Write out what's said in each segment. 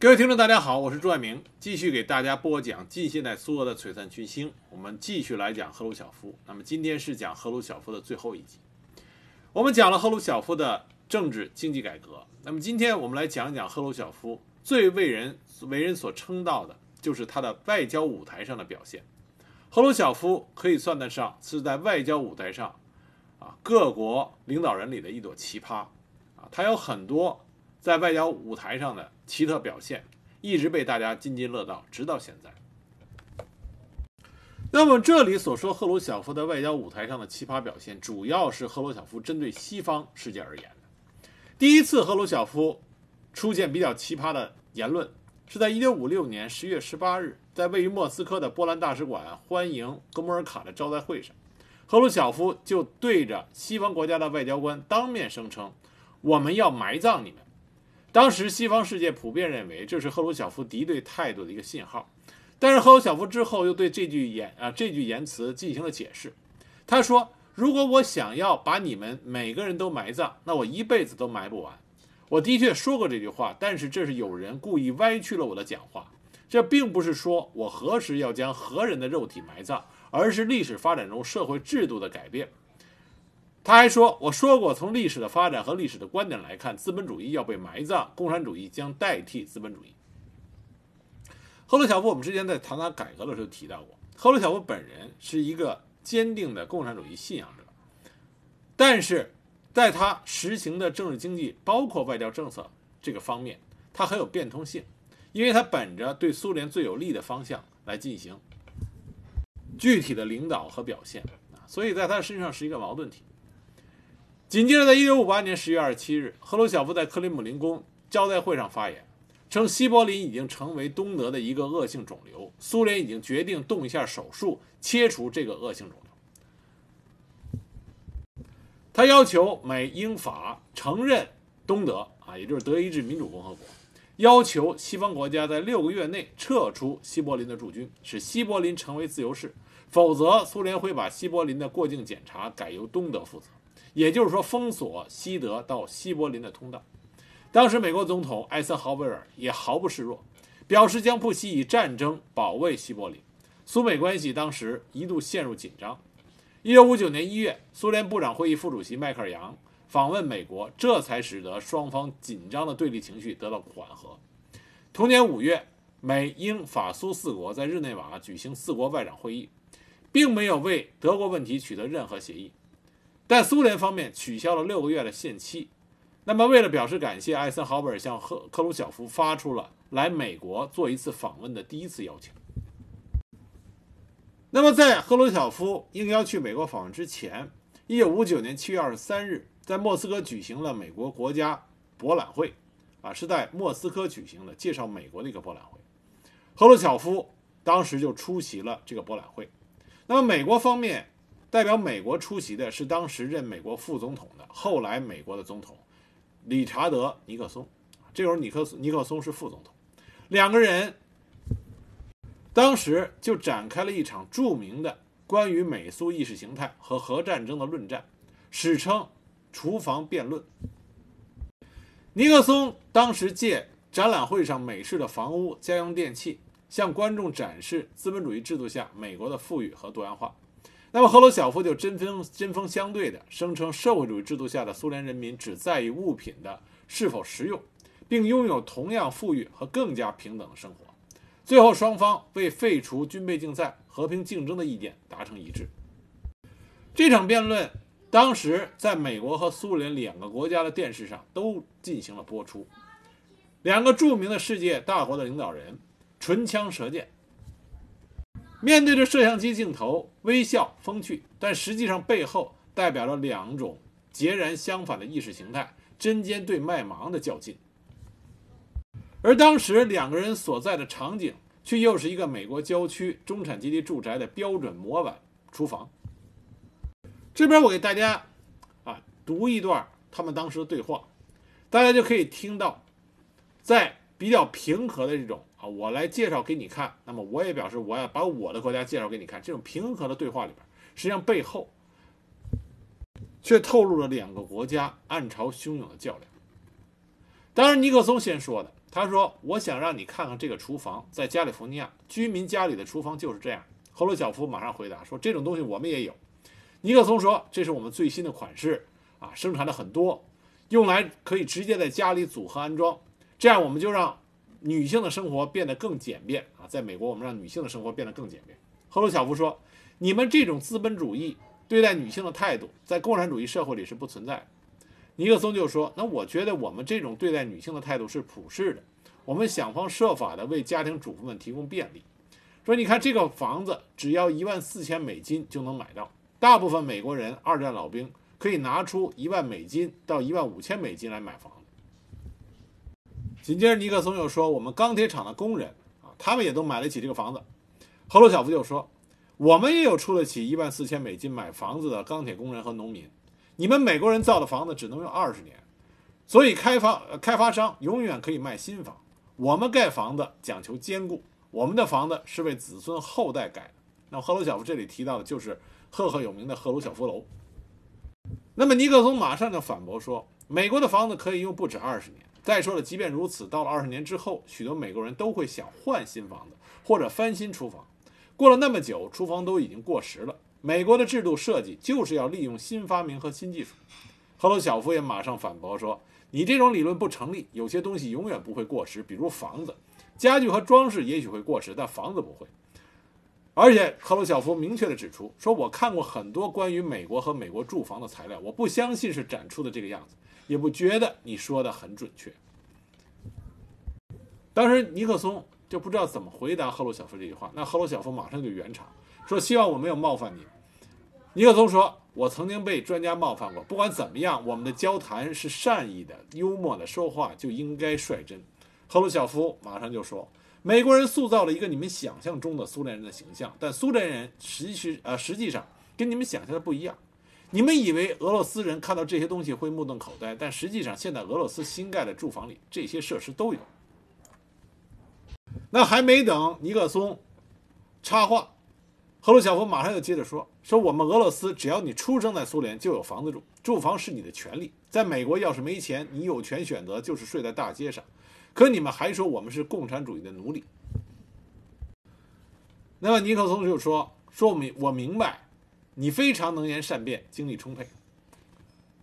各位听众，大家好，我是朱爱明，继续给大家播讲近现代苏俄的璀璨群星。我们继续来讲赫鲁晓夫。那么今天是讲赫鲁晓夫的最后一集。我们讲了赫鲁晓夫的政治经济改革。那么今天我们来讲一讲赫鲁晓夫最为人为人所称道的，就是他的外交舞台上的表现。赫鲁晓夫可以算得上是在外交舞台上，啊，各国领导人里的一朵奇葩，啊，他有很多在外交舞台上的。奇特表现一直被大家津津乐道，直到现在。那么这里所说赫鲁晓夫在外交舞台上的奇葩表现，主要是赫鲁晓夫针对西方世界而言的。第一次赫鲁晓夫出现比较奇葩的言论，是在1956年10月18日，在位于莫斯科的波兰大使馆欢迎哥莫尔卡的招待会上，赫鲁晓夫就对着西方国家的外交官当面声称：“我们要埋葬你们。”当时西方世界普遍认为这是赫鲁晓夫敌对态度的一个信号，但是赫鲁晓夫之后又对这句言啊这句言辞进行了解释。他说：“如果我想要把你们每个人都埋葬，那我一辈子都埋不完。我的确说过这句话，但是这是有人故意歪曲了我的讲话。这并不是说我何时要将何人的肉体埋葬，而是历史发展中社会制度的改变。”他还说：“我说过，从历史的发展和历史的观点来看，资本主义要被埋葬，共产主义将代替资本主义。”赫鲁晓夫，我们之前在谈他改革的时候提到过，赫鲁晓夫本人是一个坚定的共产主义信仰者，但是在他实行的政治经济，包括外交政策这个方面，他很有变通性，因为他本着对苏联最有利的方向来进行具体的领导和表现啊，所以在他身上是一个矛盾体。紧接着，在1958年10月27日，赫鲁晓夫在克里姆林宫招待会上发言，称西柏林已经成为东德的一个恶性肿瘤，苏联已经决定动一下手术切除这个恶性肿瘤。他要求美、英、法承认东德啊，也就是德意志民主共和国，要求西方国家在六个月内撤出西柏林的驻军，使西柏林成为自由市，否则苏联会把西柏林的过境检查改由东德负责。也就是说，封锁西德到西柏林的通道。当时，美国总统艾森豪威尔也毫不示弱，表示将不惜以战争保卫西柏林。苏美关系当时一度陷入紧张。1959年1月，苏联部长会议副主席迈克尔·杨访问美国，这才使得双方紧张的对立情绪得到缓和。同年5月，美、英、法、苏四国在日内瓦举行四国外长会议，并没有为德国问题取得任何协议。但苏联方面取消了六个月的限期。那么，为了表示感谢，艾森豪威尔向赫克鲁晓夫发出了来美国做一次访问的第一次邀请。那么，在赫鲁晓夫应邀去美国访问之前，一九五九年七月二十三日，在莫斯科举行了美国国家博览会，啊，是在莫斯科举行的介绍美国的一个博览会。赫鲁晓夫当时就出席了这个博览会。那么，美国方面。代表美国出席的是当时任美国副总统的后来美国的总统理查德·尼克松，这时候尼克尼克松是副总统，两个人当时就展开了一场著名的关于美苏意识形态和核战争的论战，史称“厨房辩论”。尼克松当时借展览会上美式的房屋、家用电器，向观众展示资本主义制度下美国的富裕和多样化。那么赫鲁晓夫就针锋针锋相对的声称，社会主义制度下的苏联人民只在意物品的是否实用，并拥有同样富裕和更加平等的生活。最后，双方为废除军备竞赛、和平竞争的意见达成一致。这场辩论当时在美国和苏联两个国家的电视上都进行了播出，两个著名的世界大国的领导人唇枪舌剑。面对着摄像机镜头，微笑风趣，但实际上背后代表了两种截然相反的意识形态，针尖对麦芒的较劲。而当时两个人所在的场景，却又是一个美国郊区中产阶级住宅的标准模板厨房。这边我给大家啊读一段他们当时的对话，大家就可以听到，在比较平和的这种。啊，我来介绍给你看。那么我也表示我要把我的国家介绍给你看。这种平和的对话里边，实际上背后却透露了两个国家暗潮汹涌的较量。当然，尼克松先说的，他说：“我想让你看看这个厨房，在加利福尼亚居民家里的厨房就是这样。”赫鲁晓夫马上回答说：“这种东西我们也有。”尼克松说：“这是我们最新的款式啊，生产的很多，用来可以直接在家里组合安装，这样我们就让女性的生活变得更简便啊。在美国，我们让女性的生活变得更简便。”赫鲁晓夫说：“你们这种资本主义对待女性的态度，在共产主义社会里是不存在的。”尼克松就说：“那我觉得我们这种对待女性的态度是普世的，我们想方设法的为家庭主妇们提供便利。说你看这个房子只要一万四千美金就能买到，大部分美国人二战老兵可以拿出一万美金到一万五千美金来买房。”紧接着尼克松又说：“我们钢铁厂的工人啊，他们也都买得起这个房子。”赫鲁晓夫就说：“我们也有出得起一万四千美金买房子的钢铁工人和农民。”你们美国人造的房子只能用二十年，所以开发开发商永远可以卖新房。我们盖房子讲求坚固，我们的房子是为子孙后代盖的。那赫鲁晓夫这里提到的就是赫赫有名的赫鲁晓夫楼。那么尼克松马上就反驳说，美国的房子可以用不止二十年。再说了，即便如此，到了二十年之后，许多美国人都会想换新房子或者翻新厨房。过了那么久，厨房都已经过时了。美国的制度设计就是要利用新发明和新技术。赫鲁晓夫也马上反驳说：“你这种理论不成立。有些东西永远不会过时，比如房子、家具和装饰，也许会过时，但房子不会。”而且赫鲁晓夫明确地指出说：“我看过很多关于美国和美国住房的材料，我不相信是展出的这个样子，也不觉得你说的很准确。”当时尼克松就不知道怎么回答赫鲁晓夫这句话，那赫鲁晓夫马上就圆场。说希望我没有冒犯你，尼克松说：“我曾经被专家冒犯过。不管怎么样，我们的交谈是善意的、幽默的，说话就应该率真。”赫鲁晓夫马上就说：“美国人塑造了一个你们想象中的苏联人的形象，但苏联人实际呃实际上跟你们想象的不一样。你们以为俄罗斯人看到这些东西会目瞪口呆，但实际上现在俄罗斯新盖的住房里这些设施都有。”那还没等尼克松插话。赫鲁晓夫马上又接着说：“说我们俄罗斯，只要你出生在苏联，就有房子住，住房是你的权利。在美国，要是没钱，你有权选择就是睡在大街上。可你们还说我们是共产主义的奴隶。”那么尼克松就说：“说我明我明白，你非常能言善辩，精力充沛。”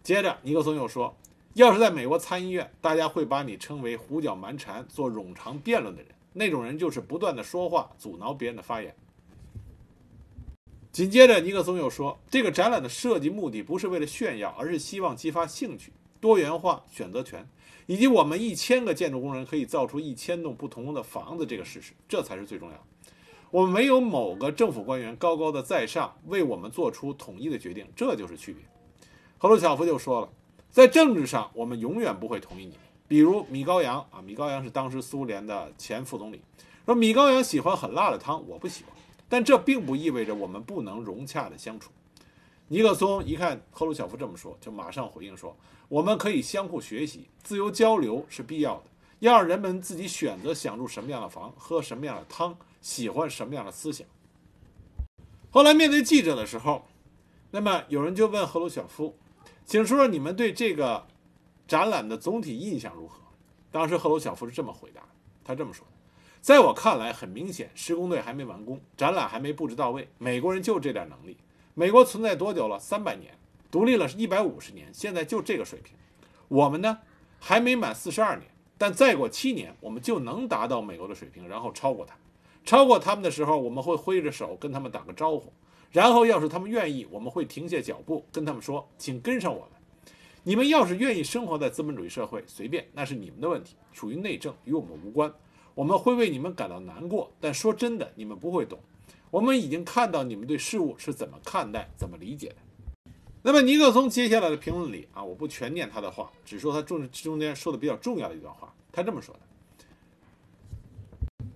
接着尼克松又说：“要是在美国参议院，大家会把你称为胡搅蛮缠、做冗长辩论的人，那种人就是不断的说话，阻挠别人的发言。”紧接着，尼克松又说：“这个展览的设计目的不是为了炫耀，而是希望激发兴趣、多元化选择权，以及我们一千个建筑工人可以造出一千栋不同的房子这个事实，这才是最重要的。我们没有某个政府官员高高的在上为我们做出统一的决定，这就是区别。”赫鲁晓夫就说了：“在政治上，我们永远不会同意你。比如米高扬啊，米高扬是当时苏联的前副总理，说米高扬喜欢很辣的汤，我不喜欢。”但这并不意味着我们不能融洽的相处。尼克松一看赫鲁晓夫这么说，就马上回应说：“我们可以相互学习，自由交流是必要的。要让人们自己选择想住什么样的房，喝什么样的汤，喜欢什么样的思想。”后来面对记者的时候，那么有人就问赫鲁晓夫：“请说说你们对这个展览的总体印象如何？”当时赫鲁晓夫是这么回答：“他这么说。”在我看来，很明显，施工队还没完工，展览还没布置到位。美国人就这点能力。美国存在多久了？三百年，独立了是一百五十年，现在就这个水平。我们呢，还没满四十二年，但再过七年，我们就能达到美国的水平，然后超过他。超过他们的时候，我们会挥着手跟他们打个招呼，然后要是他们愿意，我们会停下脚步，跟他们说：“请跟上我们。”你们要是愿意生活在资本主义社会，随便，那是你们的问题，属于内政，与我们无关。我们会为你们感到难过，但说真的，你们不会懂。我们已经看到你们对事物是怎么看待、怎么理解的。那么尼克松接下来的评论里啊，我不全念他的话，只说他中中间说的比较重要的一段话。他这么说的，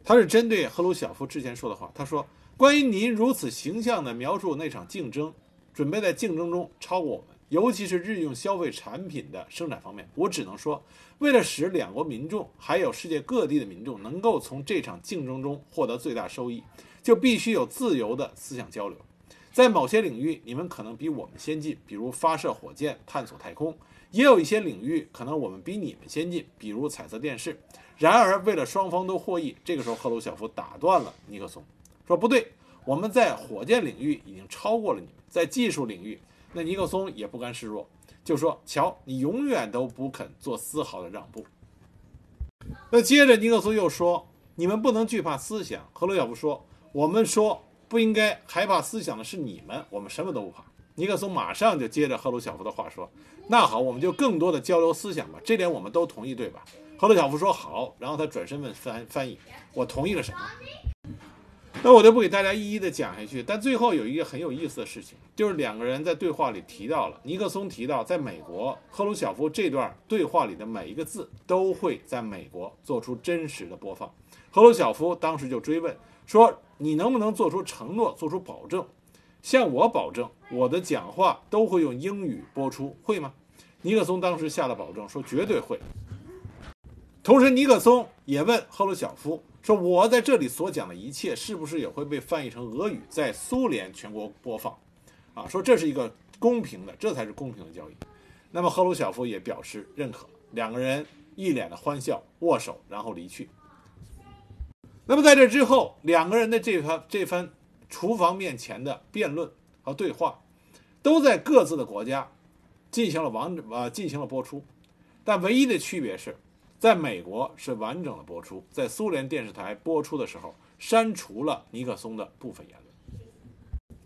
他是针对赫鲁晓夫之前说的话。他说：“关于您如此形象地描述那场竞争，准备在竞争中超过我们。”尤其是日用消费产品的生产方面，我只能说，为了使两国民众还有世界各地的民众能够从这场竞争中获得最大收益，就必须有自由的思想交流。在某些领域，你们可能比我们先进，比如发射火箭、探索太空；也有一些领域可能我们比你们先进，比如彩色电视。然而，为了双方都获益，这个时候赫鲁晓夫打断了尼克松，说：“不对，我们在火箭领域已经超过了你们，在技术领域，那尼克松也不甘示弱，就说：‘瞧，你永远都不肯做丝毫的让步。’那接着尼克松又说：‘你们不能惧怕思想。’赫鲁晓夫说：‘我们说不应该害怕思想的是你们，我们什么都不怕。’尼克松马上就接着赫鲁晓夫的话说：‘那好，我们就更多的交流思想吧，这点我们都同意，对吧？’赫鲁晓夫说：‘好。’然后他转身问翻翻译：‘我同意了什么？’那我就不给大家一一的讲下去。但最后有一个很有意思的事情，就是两个人在对话里提到了尼克松提到，在美国赫鲁晓夫这段对话里的每一个字都会在美国做出真实的播放。赫鲁晓夫当时就追问说：‘你能不能做出承诺，做出保证？’向我保证，我的讲话都会用英语播出，会吗？尼克松当时下了保证，说绝对会。同时，尼克松也问赫鲁晓夫说：“我在这里所讲的一切，是不是也会被翻译成俄语，在苏联全国播放？”啊，说这是一个公平的，这才是公平的交易。那么赫鲁晓夫也表示认可，两个人一脸的欢笑，握手，然后离去。那么在这之后，两个人的这番这番。厨房面前的辩论和对话，都在各自的国家进行了完呃进行了播出，但唯一的区别是，在美国是完整的播出，在苏联电视台播出的时候删除了尼克松的部分言论。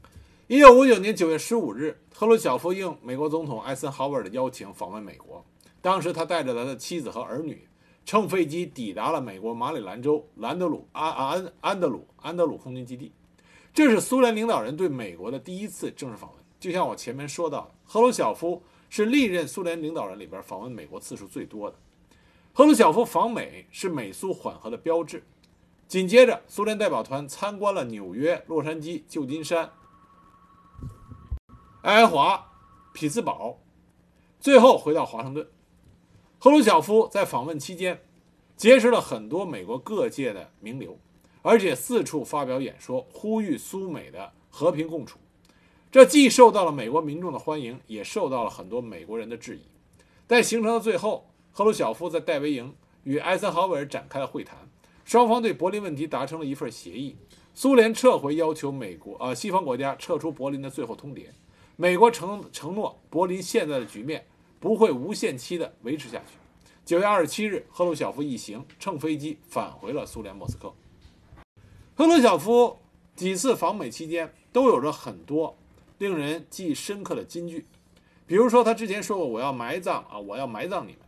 一九五九年九月十五日，赫鲁晓夫应美国总统艾森豪威尔的邀请访问美国，当时他带着他的妻子和儿女乘飞机抵达了美国马里兰州兰德鲁安安安德鲁安德鲁空军基地。这是苏联领导人对美国的第一次正式访问。就像我前面说到的，赫鲁晓夫是历任苏联领导人里边访问美国次数最多的。赫鲁晓夫访美是美苏缓和的标志。紧接着，苏联代表团参观了纽约、洛杉矶、旧金山、爱华、匹兹堡，最后回到华盛顿。赫鲁晓夫在访问期间结识了很多美国各界的名流。而且四处发表演说，呼吁苏美的和平共处，这既受到了美国民众的欢迎，也受到了很多美国人的质疑。在行程的最后，赫鲁晓夫在戴维营与艾森豪威尔展开了会谈，双方对柏林问题达成了一份协议。苏联撤回要求美国呃西方国家撤出柏林的最后通牒，美国承承诺柏林现在的局面不会无限期的维持下去。九月二十七日，赫鲁晓夫一行乘飞机返回了苏联莫斯科。赫鲁晓夫几次访美期间都有着很多令人记忆深刻的金句，比如说他之前说过“我要埋葬啊，我要埋葬你们”，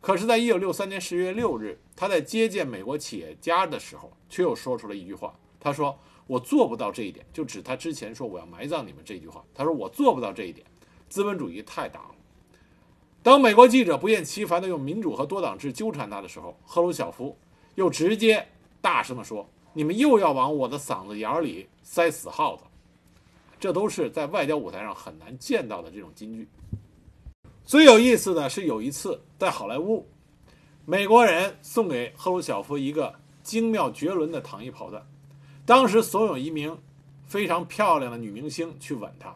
可是，在一九六三年十月六日，他在接见美国企业家的时候，却又说出了一句话，他说：“我做不到这一点。”就指他之前说“我要埋葬你们”这句话，他说：“我做不到这一点，资本主义太大了。”当美国记者不厌其烦地用民主和多党制纠缠他的时候，赫鲁晓夫又直接大声地说。你们又要往我的嗓子眼里塞死耗子，这都是在外交舞台上很难见到的这种金句。最有意思的是，有一次在好莱坞，美国人送给赫鲁晓夫一个精妙绝伦的躺翼炮弹，当时所有一名非常漂亮的女明星去吻他，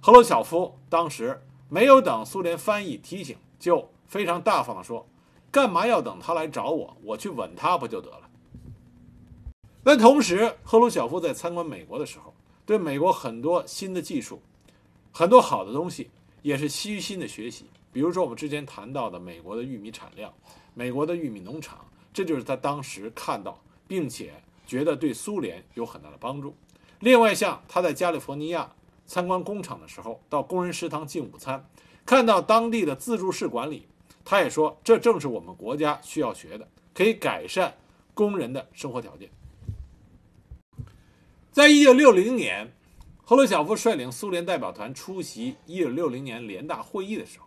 赫鲁晓夫当时没有等苏联翻译提醒，就非常大方地说：“干嘛要等他来找我？我去吻他不就得了？”但同时，赫鲁晓夫在参观美国的时候，对美国很多新的技术、很多好的东西也是虚心的学习。比如说，我们之前谈到的美国的玉米产量、美国的玉米农场，这就是他当时看到，并且觉得对苏联有很大的帮助。另外，像他在加利福尼亚参观工厂的时候，到工人食堂进午餐，看到当地的自助式管理，他也说，这正是我们国家需要学的，可以改善工人的生活条件。在一九六零年，赫鲁晓夫率领苏联代表团出席一九六零年联大会议的时候，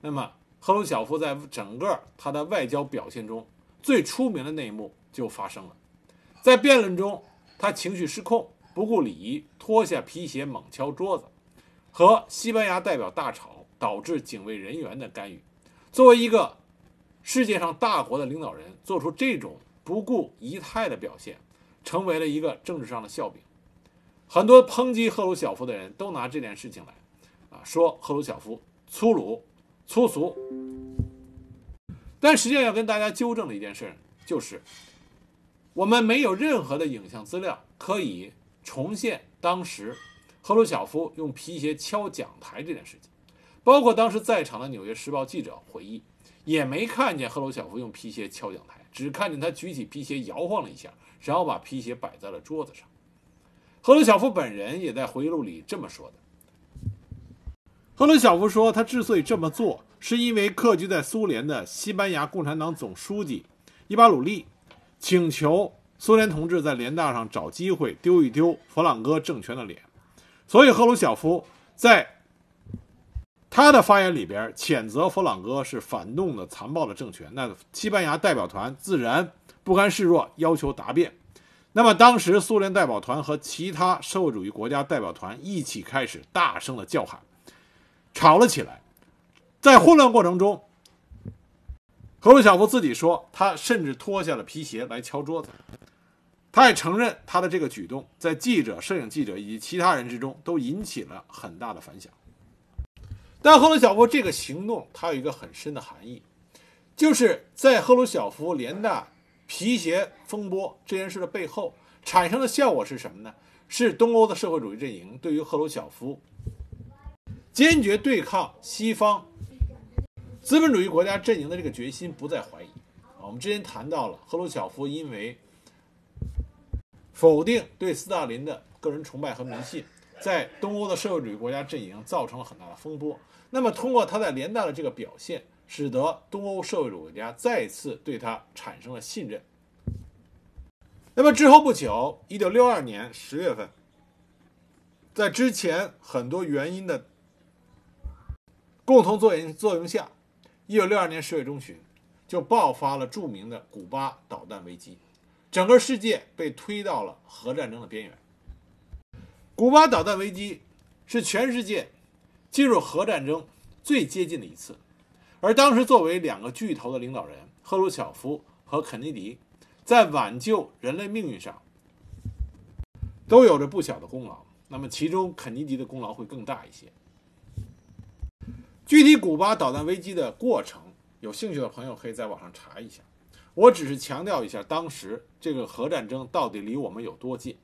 那么赫鲁晓夫在整个他的外交表现中最出名的那一幕就发生了。在辩论中，他情绪失控，不顾礼仪，脱下皮鞋猛敲桌子，和西班牙代表大吵，导致警卫人员的干预。作为一个世界上大国的领导人，做出这种不顾仪态的表现。成为了一个政治上的笑柄，很多抨击赫鲁晓夫的人都拿这件事情来，啊，说赫鲁晓夫粗鲁、粗俗。但实际上要跟大家纠正的一件事，就是我们没有任何的影像资料可以重现当时赫鲁晓夫用皮鞋敲讲台这件事情，包括当时在场的《纽约时报》记者回忆，也没看见赫鲁晓夫用皮鞋敲讲台，只看见他举起皮鞋摇晃了一下，然后把皮鞋摆在了桌子上。赫鲁晓夫本人也在回忆录里这么说的。赫鲁晓夫说，他之所以这么做，是因为客居在苏联的西班牙共产党总书记伊巴鲁利请求苏联同志在联大上找机会丢一丢弗朗哥政权的脸。所以，赫鲁晓夫在他的发言里边谴责弗朗哥是反动的、残暴的政权。那西班牙代表团自然不甘示弱，要求答辩。那么，当时苏联代表团和其他社会主义国家代表团一起开始大声的叫喊，吵了起来。在混乱过程中，赫鲁晓夫自己说，他甚至脱下了皮鞋来敲桌子。他也承认，他的这个举动在记者、摄影记者以及其他人之中都引起了很大的反响。但赫鲁晓夫这个行动，它有一个很深的含义，就是在赫鲁晓夫联大皮鞋风波这件事的背后，产生的效果是什么呢？是东欧的社会主义阵营对于赫鲁晓夫坚决对抗西方资本主义国家阵营的这个决心不再怀疑。我们之前谈到了赫鲁晓夫因为。否定对斯大林的个人崇拜和迷信，在东欧的社会主义国家阵营造成了很大的风波。那么，通过他在联大的这个表现，使得东欧社会主义国家再次对他产生了信任。那么之后不久，一九六二年十月份，在之前很多原因的共同作用作用下，一九六二年十月中旬，就爆发了著名的古巴导弹危机。整个世界被推到了核战争的边缘。古巴导弹危机是全世界进入核战争最接近的一次，而当时作为两个巨头的领导人赫鲁晓夫和肯尼迪，在挽救人类命运上都有着不小的功劳。那么，其中肯尼迪的功劳会更大一些。具体古巴导弹危机的过程，有兴趣的朋友可以在网上查一下。我只是强调一下，当时这个核战争到底离我们有多近。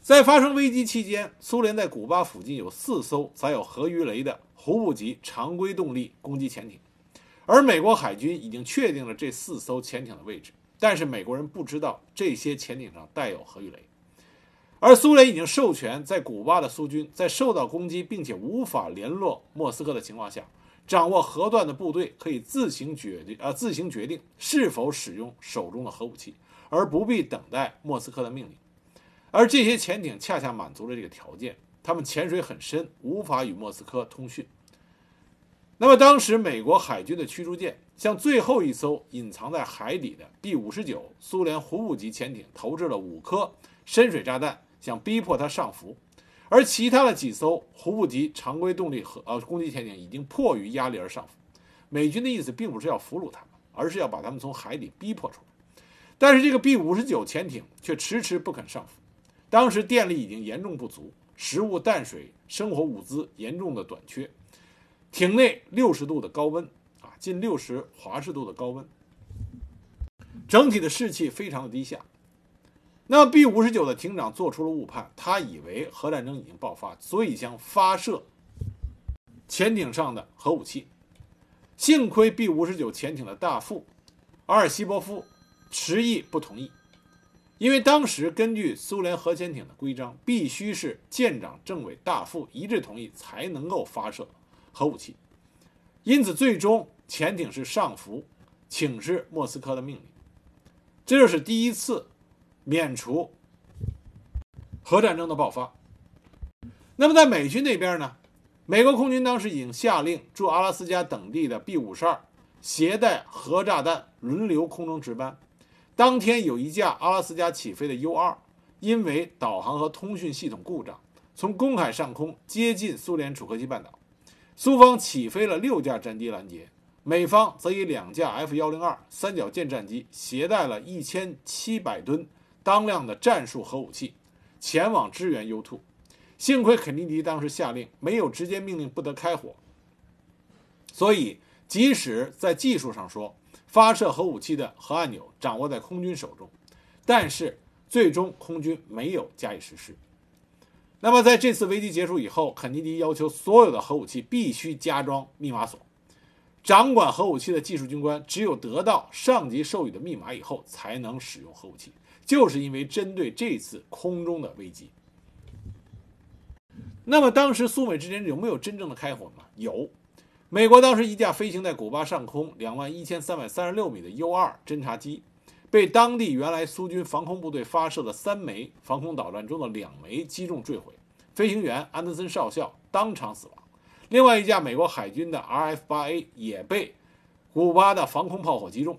在发生危机期间，苏联在古巴附近有四艘载有核鱼雷的胡布级常规动力攻击潜艇，而美国海军已经确定了这四艘潜艇的位置，但是美国人不知道这些潜艇上带有核鱼雷，而苏联已经授权在古巴的苏军在受到攻击并且无法联络莫斯科的情况下。掌握核弹的部队可以自行决定，呃，自行决定是否使用手中的核武器，而不必等待莫斯科的命令。而这些潜艇恰恰满足了这个条件，他们潜水很深，无法与莫斯科通讯。那么，当时美国海军的驱逐舰向最后一艘隐藏在海底的 B-59 苏联胡布级潜艇投掷了五颗深水炸弹，想逼迫它上浮。而其他的几艘胡布级常规动力和呃攻击潜艇已经迫于压力而上浮，美军的意思并不是要俘虏他们，而是要把他们从海底逼迫出来。但是这个 B 五十九潜艇却迟迟不肯上浮，当时电力已经严重不足，食物、淡水、生活物资严重的短缺，艇内六十度的高温啊，近六十华氏度的高温，整体的士气非常的低下。那 B 五十九的艇长做出了误判，他以为核战争已经爆发，所以将发射潜艇上的核武器。幸亏 B 五十九潜艇的大副阿尔西波夫迟疑不同意，因为当时根据苏联核潜艇的规章，必须是舰长、政委、大副一致同意才能够发射核武器。因此，最终潜艇是上浮，请示莫斯科的命令。这就是第一次。免除核战争的爆发。那么在美军那边呢？美国空军当时已经下令驻阿拉斯加等地的 B 五十二携带核炸弹轮流空中值班。当天有一架阿拉斯加起飞的 U 二，因为导航和通讯系统故障，从公海上空接近苏联楚科奇半岛。苏方起飞了六架战机拦截，美方则以两架 F 幺零二三角舰战机携带了一千七百吨。当量的战术核武器前往支援 U2，幸亏肯尼迪当时下令，没有直接命令不得开火，所以即使在技术上说发射核武器的核按钮掌握在空军手中，但是最终空军没有加以实施。那么在这次危机结束以后，肯尼迪要求所有的核武器必须加装密码锁，掌管核武器的技术军官只有得到上级授予的密码以后才能使用核武器，就是因为针对这次空中的危机。那么当时苏美之间有没有真正的开火呢？有。美国当时一架飞行在古巴上空两万一千三百三十六米的 U-2 侦察机，被当地原来苏军防空部队发射的三枚防空导弹中的两枚击中坠毁，飞行员安德森少校当场死亡。另外一架美国海军的 RF-8A 也被古巴的防空炮火击中。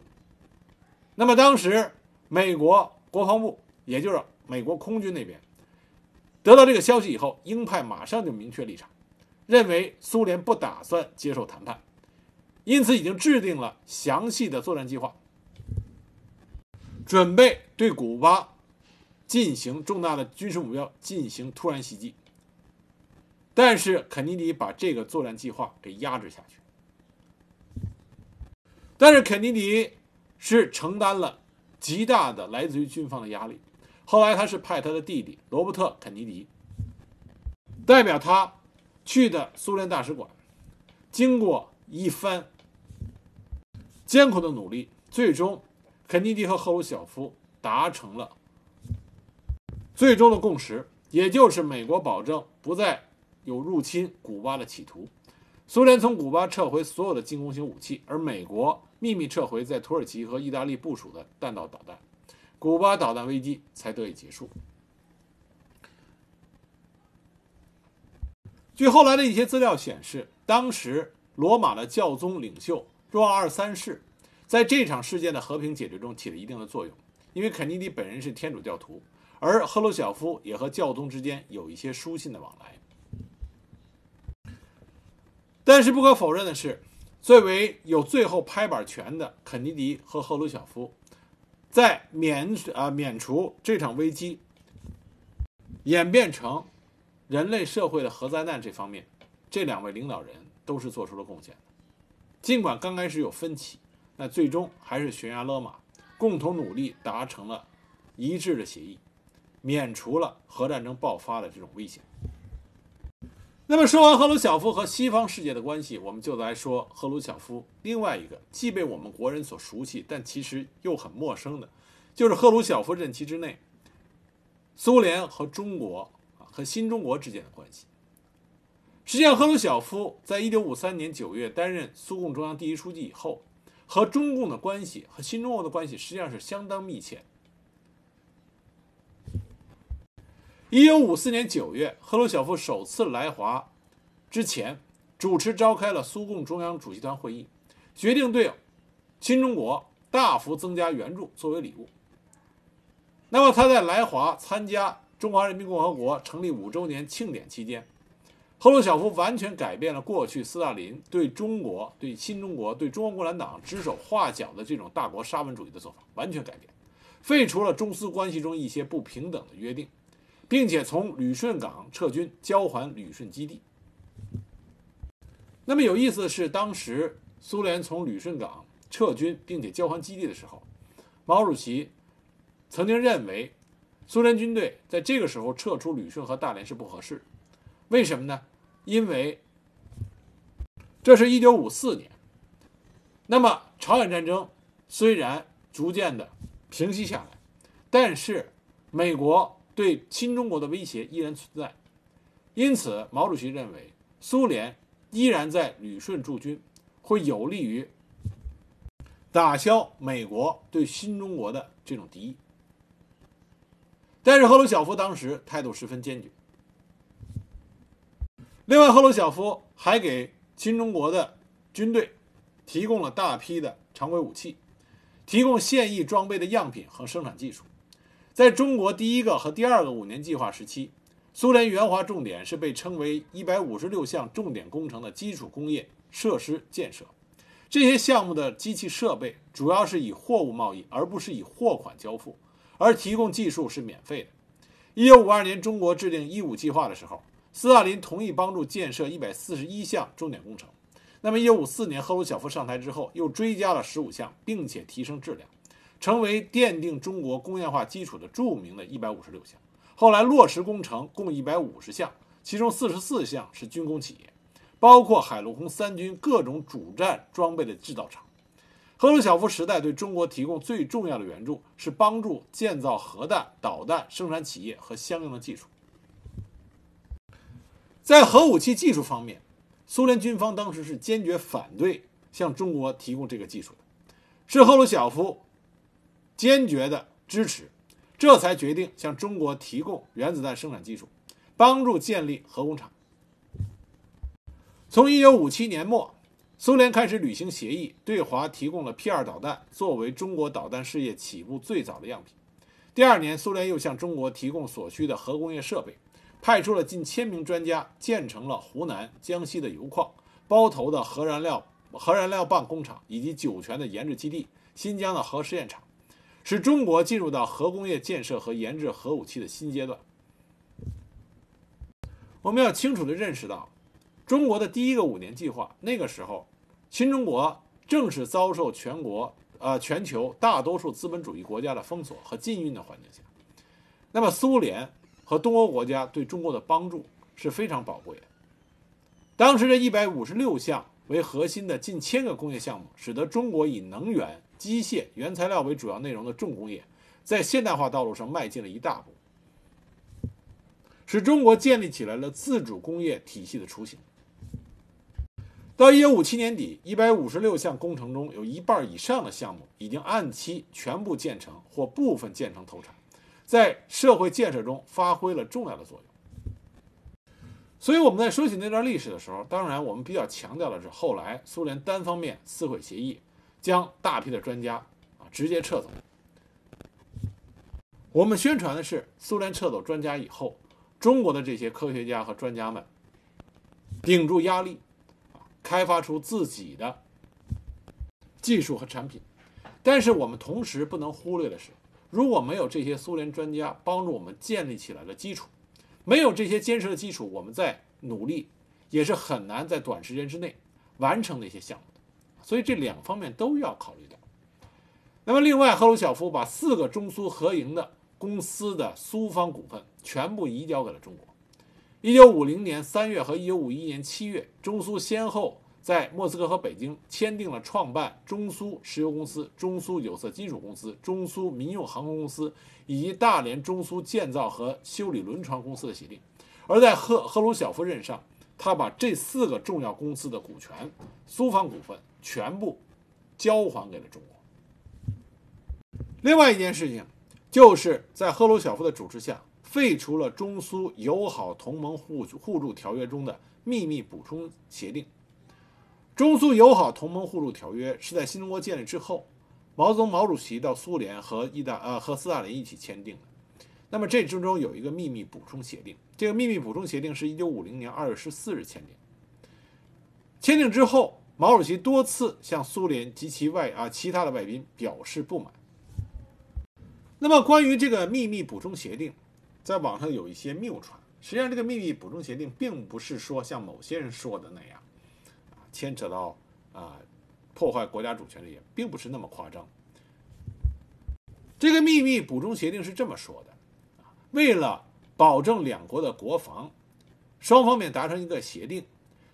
那么当时美国国防部，也就是美国空军那边，得到这个消息以后，鹰派马上就明确立场。认为苏联不打算接受谈判，因此已经制定了详细的作战计划，准备对古巴进行重大的军事目标进行突然袭击。但是肯尼迪把这个作战计划给压制下去。但是肯尼迪是承担了极大的来自于军方的压力。后来他是派他的弟弟罗伯特·肯尼迪代表他。去的苏联大使馆，经过一番艰苦的努力，最终肯尼迪和赫鲁晓夫达成了最终的共识，也就是美国保证不再有入侵古巴的企图，苏联从古巴撤回所有的进攻型武器，而美国秘密撤回在土耳其和意大利部署的弹道导弹，古巴导弹危机才得以结束。据后来的一些资料显示，当时罗马的教宗领袖若望二三世在这场事件的和平解决中起了一定的作用，因为肯尼迪本人是天主教徒，而赫鲁晓夫也和教宗之间有一些书信的往来。但是不可否认的是，最为有最后拍板权的肯尼迪和赫鲁晓夫，在免啊免除这场危机演变成。人类社会的核灾难这方面，这两位领导人都是做出了贡献的。尽管刚开始有分歧，那最终还是悬崖勒马，共同努力达成了一致的协议，免除了核战争爆发的这种危险。那么说完赫鲁晓夫和西方世界的关系，我们就来说赫鲁晓夫另外一个既被我们国人所熟悉，但其实又很陌生的，就是赫鲁晓夫任期之内，苏联和中国。和新中国之间的关系。实际上，赫鲁晓夫在一九五三年九月担任苏共中央第一书记以后，和中共的关系和新中国的关系实际上是相当密切。一九五四年九月，赫鲁晓夫首次来华之前，主持召开了苏共中央主席团会议，决定对新中国大幅增加援助作为礼物。那么他在来华参加。中华人民共和国成立五周年庆典期间，赫鲁晓夫完全改变了过去斯大林对中国、对新中国、对中国共产党指手画脚的这种大国沙文主义的做法，完全改变，废除了中苏关系中一些不平等的约定，并且从旅顺港撤军，交还旅顺基地。那么有意思的是，当时苏联从旅顺港撤军并且交还基地的时候，毛主席曾经认为。苏联军队在这个时候撤出旅顺和大连是不合适，为什么呢？因为这是一九五四年，那么朝鲜战争虽然逐渐的平息下来，但是美国对新中国的威胁依然存在，因此毛主席认为苏联依然在旅顺驻军，会有利于打消美国对新中国的这种敌意。但是赫鲁晓夫当时态度十分坚决。另外，赫鲁晓夫还给新中国的军队提供了大批的常规武器，提供现役装备的样品和生产技术。在中国第一个和第二个五年计划时期，苏联援华重点是被称为一百五十六项重点工程的基础工业设施建设。这些项目的机器设备主要是以货物贸易，而不是以货款交付。而提供技术是免费的。一九五二年，中国制定“一五”计划的时候，斯大林同意帮助建设一百四十一项重点工程。那么，1954年赫鲁晓夫上台之后，又追加了十五项，并且提升质量，成为奠定中国工业化基础的著名的一百五十六项。后来落实工程共一百五十项，其中四十四项是军工企业，包括海陆空三军各种主战装备的制造厂。赫鲁晓夫时代对中国提供最重要的援助是帮助建造核弹、导弹生产企业和相应的技术。在核武器技术方面，苏联军方当时是坚决反对向中国提供这个技术的，是赫鲁晓夫坚决的支持，这才决定向中国提供原子弹生产技术，帮助建立核工厂。从1957年末，苏联开始履行协议，对华提供了 P-2 导弹，作为中国导弹事业起步最早的样品。第二年，苏联又向中国提供所需的核工业设备。派出了近千名专家，建成了湖南、江西的油矿、包头的核燃料、核燃料棒工厂，以及酒泉的研制基地、新疆的核试验场，使中国进入到核工业建设和研制核武器的新阶段。我们要清楚地认识到，中国的第一个五年计划，那个时候，新中国正是遭受全国、呃全球大多数资本主义国家的封锁和禁运的环境下，那么苏联。和东欧国家对中国的帮助是非常宝贵的。当时这一百五十六项为核心的近千个工业项目，使得中国以能源、机械、原材料为主要内容的重工业，在现代化道路上迈进了一大步，使中国建立起来了自主工业体系的雏形。到一九五七年底，一百五十六项工程中有一半以上的项目已经按期全部建成或部分建成投产。在社会建设中发挥了重要的作用，所以我们在说起那段历史的时候，当然我们比较强调的是后来苏联单方面撕毁协议，将大批的专家啊直接撤走。我们宣传的是苏联撤走专家以后，中国的这些科学家和专家们顶住压力啊，开发出自己的技术和产品。但是我们同时不能忽略的是。如果没有这些苏联专家帮助我们建立起来的基础，没有这些坚实的基础，我们在努力也是很难在短时间之内完成那些项目。所以这两方面都要考虑到。那么，另外，赫鲁晓夫把四个中苏合营的公司的苏方股份全部移交给了中国。一九五零年三月和一九五一年七月，中苏先后。在莫斯科和北京签订了创办中苏石油公司、中苏有色金属公司、中苏民用航空公司以及大连中苏建造和修理轮船公司的协定。而在赫赫鲁晓夫任上，他把这四个重要公司的股权、苏方股份全部交还给了中国。另外一件事情，就是在赫鲁晓夫的主持下，废除了中苏友好同盟互互助条约中的秘密补充协定。中苏友好同盟互助条约是在新中国建立之后，毛泽东毛主席到苏联和意大呃和斯大林一起签订的。那么这之中有一个秘密补充协定，这个秘密补充协定是一九五零年二月十四日签订。签订之后，毛主席多次向苏联及其外啊其他的外宾表示不满。那么关于这个秘密补充协定，在网上有一些谬传。实际上，这个秘密补充协定并不是说像某些人说的那样啊。牵扯到啊，破坏国家主权的也并不是那么夸张。这个秘密补充协定是这么说的：为了保证两国的国防，双方面达成一个协定，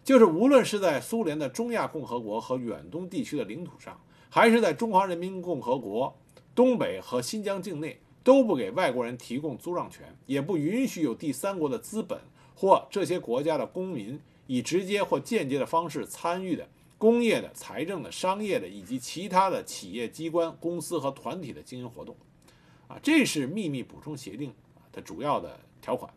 就是无论是在苏联的中亚共和国和远东地区的领土上，还是在中华人民共和国东北和新疆境内，都不给外国人提供租让权，也不允许有第三国的资本或这些国家的公民。以直接或间接的方式参与的工业的、财政的、商业的以及其他的企业机关、公司和团体的经营活动，啊，这是秘密补充协定的主要的条款。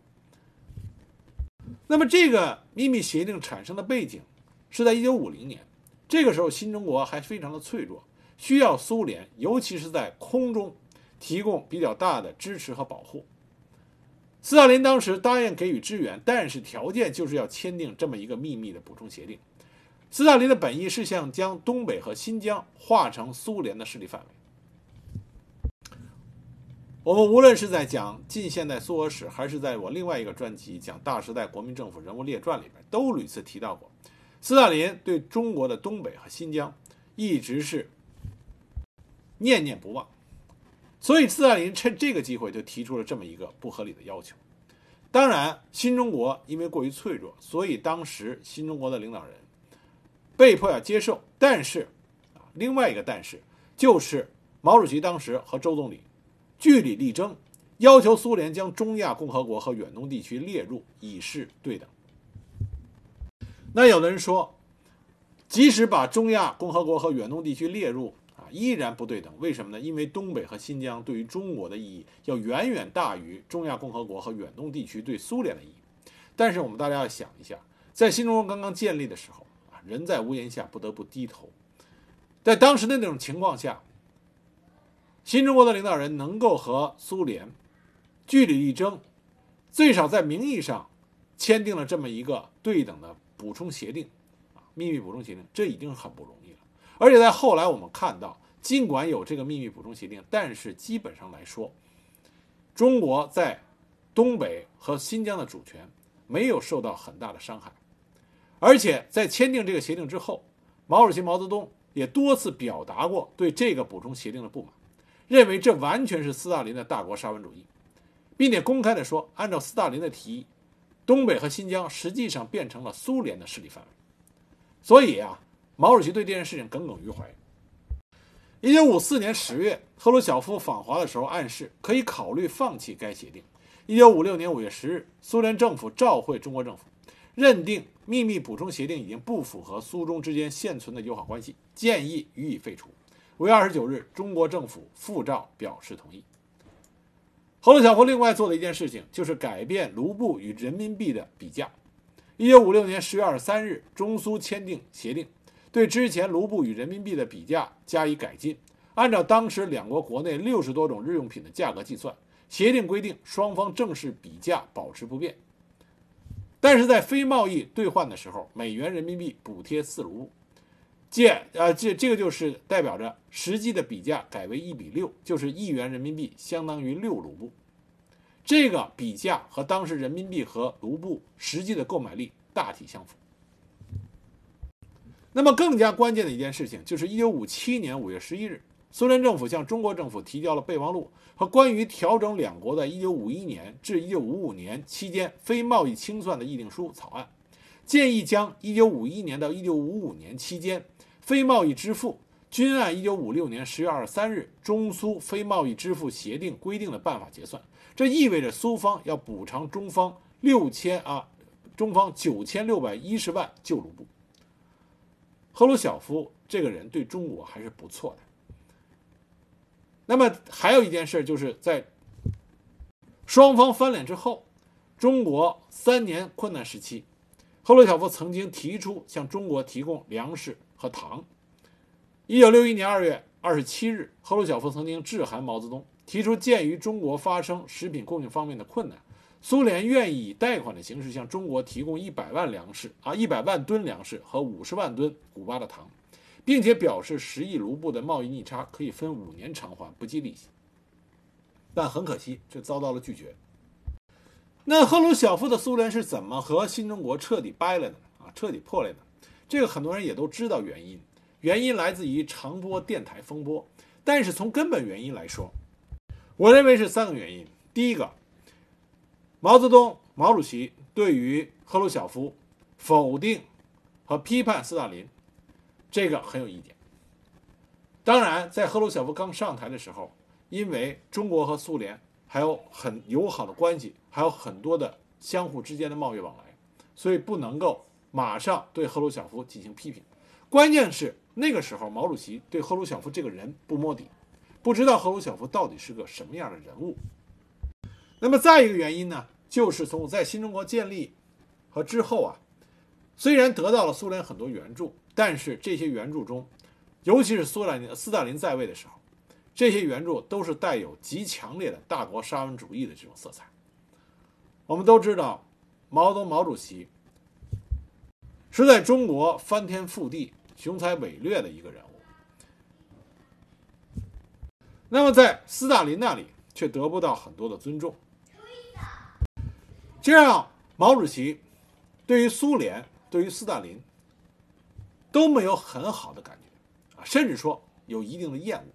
那么，这个秘密协定产生的背景是在一九五零年，这个时候新中国还非常的脆弱，需要苏联，尤其是在空中提供比较大的支持和保护。斯大林当时答应给予支援，但是条件就是要签订这么一个秘密的补充协定。斯大林的本意是想将东北和新疆划成苏联的势力范围。我们无论是在讲近现代苏俄史，还是在我另外一个专辑讲《大时代国民政府人物列传》里边，都屡次提到过，斯大林对中国的东北和新疆一直是念念不忘，所以斯大林趁这个机会就提出了这么一个不合理的要求。当然，新中国因为过于脆弱，所以当时新中国的领导人被迫要接受。但是，另外一个但是就是毛主席当时和周总理据理力争，要求苏联将中亚共和国和远东地区列入，以示对等。那有的人说，即使把中亚共和国和远东地区列入啊，依然不对等。为什么呢？因为东北和新疆对于中国的意义要远远大于中亚共和国和远东地区对苏联的意义。但是我们大家要想一下，在新中国刚刚建立的时候啊，人在屋檐下不得不低头。在当时的那种情况下，新中国的领导人能够和苏联据理力争，最少在名义上签订了这么一个对等的。补充协定，啊，秘密补充协定，这已经很不容易了。而且在后来我们看到，尽管有这个秘密补充协定，但是基本上来说，中国在东北和新疆的主权没有受到很大的伤害。而且在签订这个协定之后，毛主席毛泽东也多次表达过对这个补充协定的不满，认为这完全是斯大林的大国沙文主义，并且公开的说，按照斯大林的提议。东北和新疆实际上变成了苏联的势力范围，所以啊，毛主席对这件事情耿耿于怀。一九五四年十月，赫鲁晓夫访华的时候暗示可以考虑放弃该协定。一九五六年五月十日，苏联政府召会中国政府，认定秘密补充协定已经不符合苏中之间现存的友好关系，建议予以废除。五月二十九日，中国政府复照表示同意。赫鲁晓夫另外做的一件事情，就是改变卢布与人民币的比价。一九五六年十月二十三日，中苏签订协定，对之前卢布与人民币的比价加以改进，按照当时两国国内六十多种日用品的价格计算。协定规定，双方正式比价保持不变，但是在非贸易兑换的时候，美元人民币补贴四卢布。借呃，这这个就是代表着实际的比价改为一比六，就是一元人民币相当于六卢布。这个比价和当时人民币和卢布实际的购买力大体相符。那么更加关键的一件事情就是，一九五七年五月十一日，苏联政府向中国政府提交了备忘录和关于调整两国在一九五一年至一九五五年期间非贸易清算的议定书草案，建议将一九五一年到一九五五年期间。非贸易支付均按一九五六年十月二十三日中苏非贸易支付协定规定的办法结算，这意味着苏方要补偿中方六千啊，中方九千六百一十万旧卢布。赫鲁晓夫这个人对中国还是不错的。那么还有一件事，就是在双方翻脸之后，中国三年困难时期，赫鲁晓夫曾经提出向中国提供粮食。和糖。一九六一年二月二十七日，赫鲁晓夫曾经致函毛泽东，提出鉴于中国发生食品供应方面的困难，苏联愿意以贷款的形式向中国提供一百万粮食啊一百万吨粮食和五十万吨古巴的糖，并且表示十亿卢布的贸易逆差可以分五年偿还，不计利息。但很可惜，这遭到了拒绝。那赫鲁晓夫的苏联是怎么和新中国彻底掰了的啊？彻底破裂的？这个很多人也都知道原因，原因来自于长波电台风波。但是从根本原因来说，我认为是三个原因。第一个，毛泽东、毛主席对于赫鲁晓夫否定和批判斯大林，这个很有意见。当然，在赫鲁晓夫刚上台的时候，因为中国和苏联还有很友好的关系，还有很多的相互之间的贸易往来，所以不能够。马上对赫鲁晓夫进行批评，关键是那个时候毛主席对赫鲁晓夫这个人不摸底，不知道赫鲁晓夫到底是个什么样的人物。那么再一个原因呢，就是从在新中国建立和之后啊，虽然得到了苏联很多援助，但是这些援助中，尤其是苏联斯大林在位的时候，这些援助都是带有极强烈的大国沙文主义的这种色彩。我们都知道，毛泽东毛主席。是在中国翻天覆地、雄才伟略的一个人物，那么在斯大林那里却得不到很多的尊重。这样，毛主席对于苏联、对于斯大林都没有很好的感觉啊，甚至说有一定的厌恶。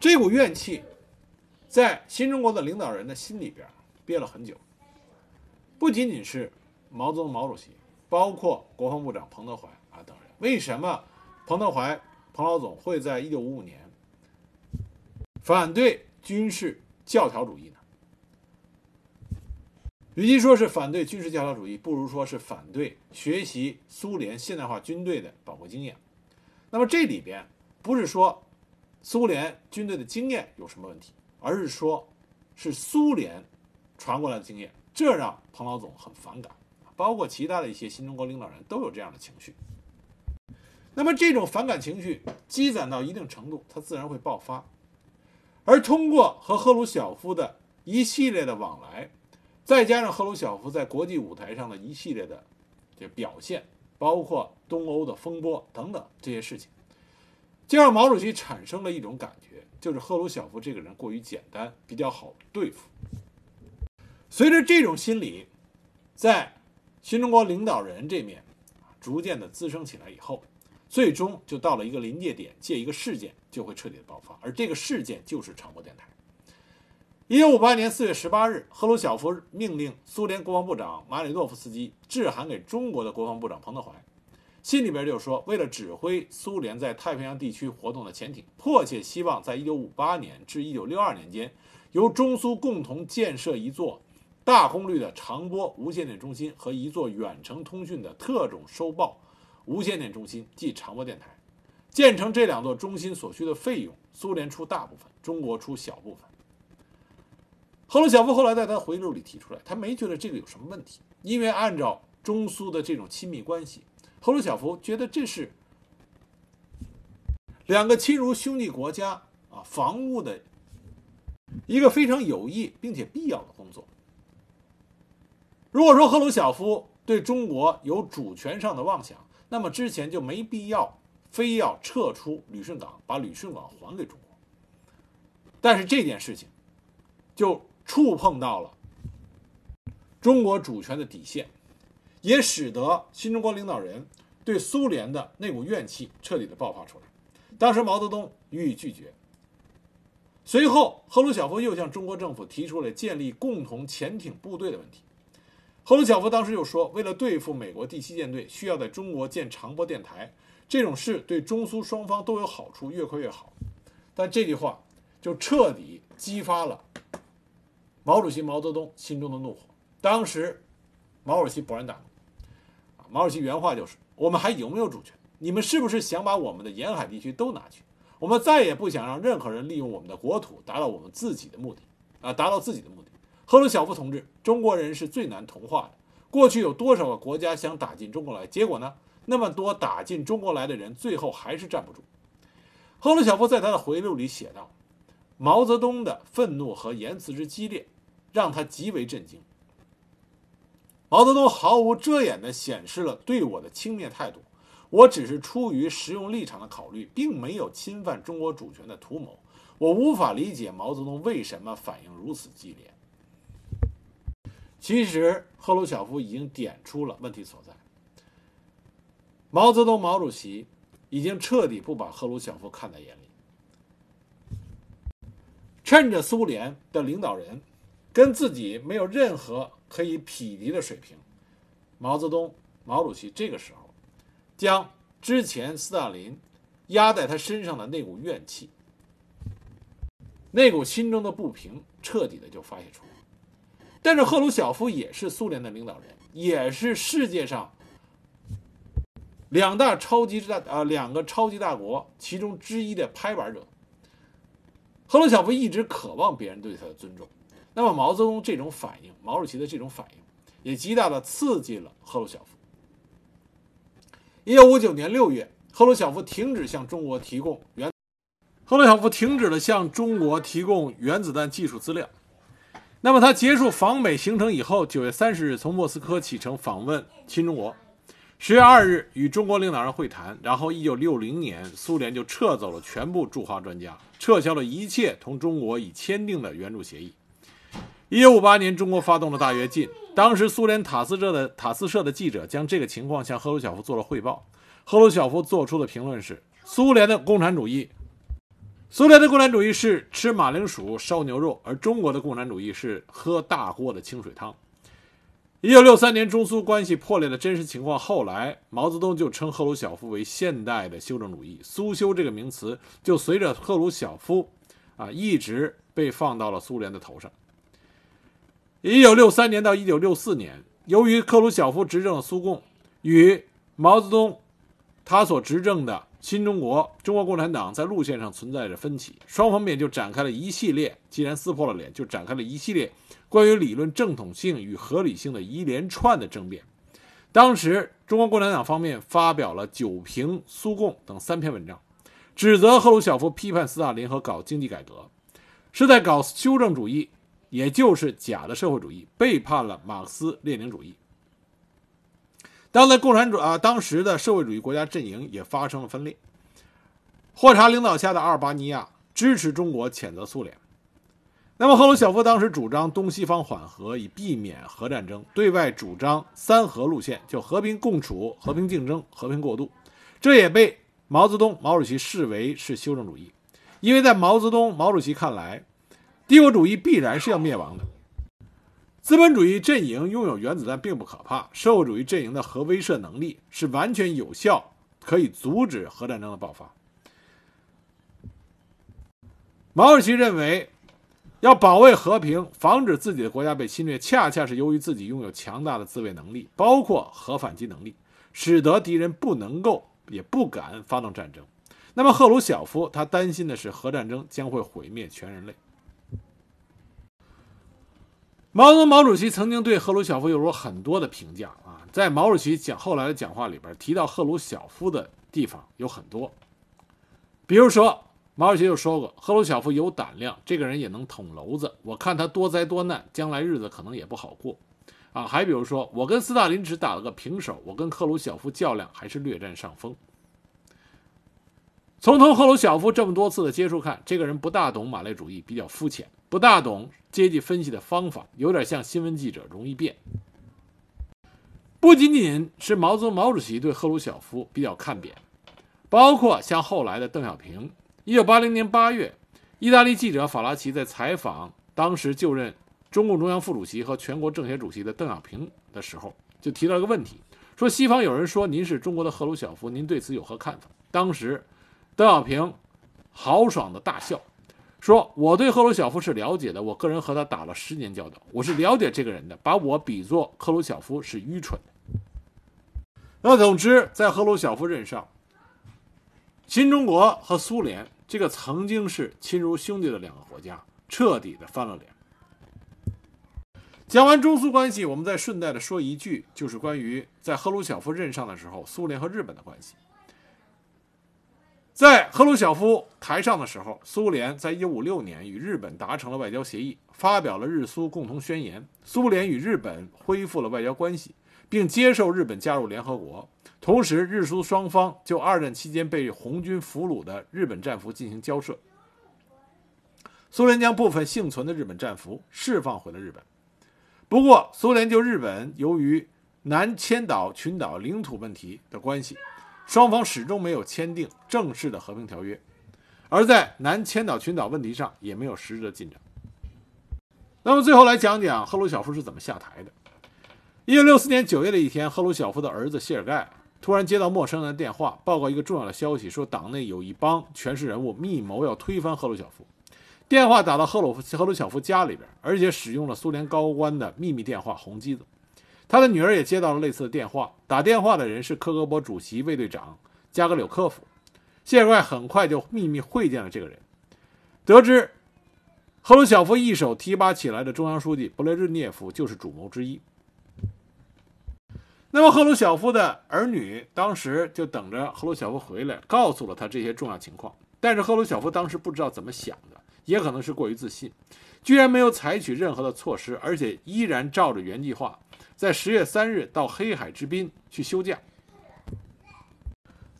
这股怨气在新中国的领导人的心里边憋了很久，不仅仅是毛泽东毛主席，包括国防部长彭德怀啊等人。为什么彭德怀彭老总会在一九五五年反对军事教条主义呢？与其说是反对军事教条主义，不如说是反对学习苏联现代化军队的宝贵经验。那么这里边不是说苏联军队的经验有什么问题，而是说，是苏联传过来的经验，这让彭老总很反感，包括其他的一些新中国领导人都有这样的情绪。那么这种反感情绪积攒到一定程度，它自然会爆发。而通过和赫鲁晓夫的一系列的往来，再加上赫鲁晓夫在国际舞台上的一系列的这表现，包括东欧的风波等等这些事情，就让毛主席产生了一种感觉，就是赫鲁晓夫这个人过于简单，比较好对付。随着这种心理在新中国领导人这面逐渐的滋生起来以后，最终就到了一个临界点，借一个事件就会彻底的爆发，而这个事件就是长波电台。一九五八年四月十八日，赫鲁晓夫命令苏联国防部长马里诺夫斯基致函给中国的国防部长彭德怀，信里边就说，为了指挥苏联在太平洋地区活动的潜艇，迫切希望在一九五八年至一九六二年间，由中苏共同建设一座大功率的长波无线电中心和一座远程通讯的特种收报无线电中心，即长波电台。建成这两座中心所需的费用，苏联出大部分，中国出小部分。赫鲁晓夫后来在他回忆录里提出来，他没觉得这个有什么问题，因为按照中苏的这种亲密关系，赫鲁晓夫觉得这是两个亲如兄弟国家啊防务的一个非常有益并且必要的工作。如果说赫鲁晓夫对中国有主权上的妄想，那么之前就没必要非要撤出旅顺港，把旅顺港还给中国。但是这件事情就。触碰到了中国主权的底线，也使得新中国领导人对苏联的那股怨气彻底的爆发出来。当时毛泽东予以拒绝。随后，赫鲁晓夫又向中国政府提出了建立共同潜艇部队的问题。赫鲁晓夫当时又说，为了对付美国第七舰队，需要在中国建长波电台，这种事对中苏双方都有好处，越快越好。但这句话就彻底激发了。毛主席毛泽东心中的怒火，当时毛主席勃然大怒，毛主席原话就是：“我们还有没有主权？你们是不是想把我们的沿海地区都拿去？我们再也不想让任何人利用我们的国土达到我们自己的目的，啊，达到自己的目的。”赫鲁晓夫同志，中国人是最难同化的。过去有多少个国家想打进中国来？结果呢？那么多打进中国来的人，最后还是站不住。赫鲁晓夫在他的回忆录里写道：“毛泽东的愤怒和言辞之激烈。”让他极为震惊。毛泽东毫无遮掩地显示了对我的轻蔑态度，我只是出于实用立场的考虑，并没有侵犯中国主权的图谋。我无法理解毛泽东为什么反应如此激烈。其实，赫鲁晓夫已经点出了问题所在。毛泽东毛主席已经彻底不把赫鲁晓夫看在眼里，趁着苏联的领导人。跟自己没有任何可以匹敌的水平，毛泽东、毛主席这个时候，将之前斯大林压在他身上的那股怨气、那股心中的不平，彻底的就发泄出来。但是赫鲁晓夫也是苏联的领导人，也是世界上两大超级大啊两个超级大国其中之一的拍板者。赫鲁晓夫一直渴望别人对他的尊重。那么毛泽东这种反应，毛主席的这种反应，也极大的刺激了赫鲁晓夫。一九五九年六月，赫鲁晓夫停止向中国提供原，赫鲁晓夫停止了向中国提供原子弹技术资料。那么他结束访美行程以后，九月三十日从莫斯科启程访问新中国，十月二日与中国领导人会谈，然后一九六零年苏联就撤走了全部驻华专家，撤销了一切同中国已签订的援助协议。一九五八年，中国发动了大跃进。当时，苏联塔斯社的塔斯社的记者将这个情况向赫鲁晓夫做了汇报。赫鲁晓夫做出的评论是：苏联的共产主义，苏联的共产主义是吃马铃薯、烧牛肉，而中国的共产主义是喝大锅的清水汤。一九六三年中苏关系破裂的真实情况，后来毛泽东就称赫鲁晓夫为现代的修正主义。苏修这个名词就随着赫鲁晓夫啊一直被放到了苏联的头上。一九六三年到一九六四年，由于赫鲁晓夫执政的苏共与毛泽东他所执政的新中国中国共产党在路线上存在着分歧，双方面就展开了一系列，既然撕破了脸，就展开了一系列。关于理论正统性与合理性的一连串的争辩，当时中国共产党方面发表了《九评苏共》等三篇文章，指责赫鲁晓夫批判斯大林和搞经济改革，是在搞修正主义，也就是假的社会主义，背叛了马克思列宁主义。当代共产主啊，当时的社会主义国家阵营也发生了分裂。霍查领导下的阿尔巴尼亚支持中国谴责苏联。那么，赫鲁晓夫当时主张东西方缓和，以避免核战争；对外主张三和路线，就和平共处、和平竞争、和平过渡。这也被毛泽东、毛主席视为是修正主义，因为在毛泽东、毛主席看来，帝国主义必然是要灭亡的。资本主义阵营拥有原子弹并不可怕，社会主义阵营的核威慑能力是完全有效，可以阻止核战争的爆发。毛主席认为。要保卫和平，防止自己的国家被侵略，恰恰是由于自己拥有强大的自卫能力，包括核反击能力，使得敌人不能够也不敢发动战争。那么赫鲁晓夫他担心的是核战争将会毁灭全人类。毛泽东毛主席曾经对赫鲁晓夫有过很多的评价啊，在毛主席讲后来的讲话里边提到赫鲁晓夫的地方有很多，比如说。毛主席就说过：“赫鲁晓夫有胆量，这个人也能捅娄子。我看他多灾多难，将来日子可能也不好过。”啊，还比如说，我跟斯大林只打了个平手，我跟赫鲁晓夫较量还是略占上风。从同赫鲁晓夫这么多次的接触看，这个人不大懂马列主义，比较肤浅，不大懂阶级分析的方法，有点像新闻记者，容易变。不仅仅是毛泽东毛主席对赫鲁晓夫比较看扁，包括像后来的邓小平。一九八零年八月，意大利记者法拉奇在采访当时就任中共中央副主席和全国政协主席的邓小平的时候，就提到一个问题，说西方有人说您是中国的赫鲁晓夫，您对此有何看法？当时，邓小平豪爽的大笑，说：“我对赫鲁晓夫是了解的，我个人和他打了十年交道，我是了解这个人的，把我比作赫鲁晓夫是愚蠢的。”那总之，在赫鲁晓夫任上，新中国和苏联。这个曾经是亲如兄弟的两个国家，彻底的翻了脸。讲完中苏关系，我们再顺带的说一句，就是关于在赫鲁晓夫任上的时候，苏联和日本的关系。在赫鲁晓夫台上的时候，苏联在一九五六年与日本达成了外交协议，发表了日苏共同宣言，苏联与日本恢复了外交关系，并接受日本加入联合国。同时，日苏双方就二战期间被红军俘虏的日本战俘进行交涉。苏联将部分幸存的日本战俘释放回了日本。不过，苏联就日本由于南千岛群岛领土问题的关系，双方始终没有签订正式的和平条约，而在南千岛群岛问题上也没有实质的进展。那么，最后来讲讲赫鲁晓夫是怎么下台的。一九六四年九月的一天，赫鲁晓夫的儿子谢尔盖。突然接到陌生人的电话，报告一个重要的消息，说党内有一帮权势人物密谋要推翻赫鲁晓夫。电话打到赫鲁赫鲁晓夫家里边，而且使用了苏联高官的秘密电话“红机子”。他的女儿也接到了类似的电话，打电话的人是科格勃主席卫队长加格柳科夫。谢尔盖很快就秘密会见了这个人，得知赫鲁晓夫一手提拔起来的中央书记布雷日涅夫就是主谋之一。那么赫鲁晓夫的儿女当时就等着赫鲁晓夫回来，告诉了他这些重要情况。但是赫鲁晓夫当时不知道怎么想的，也可能是过于自信，居然没有采取任何的措施，而且依然照着原计划，在十月三日到黑海之滨去休假。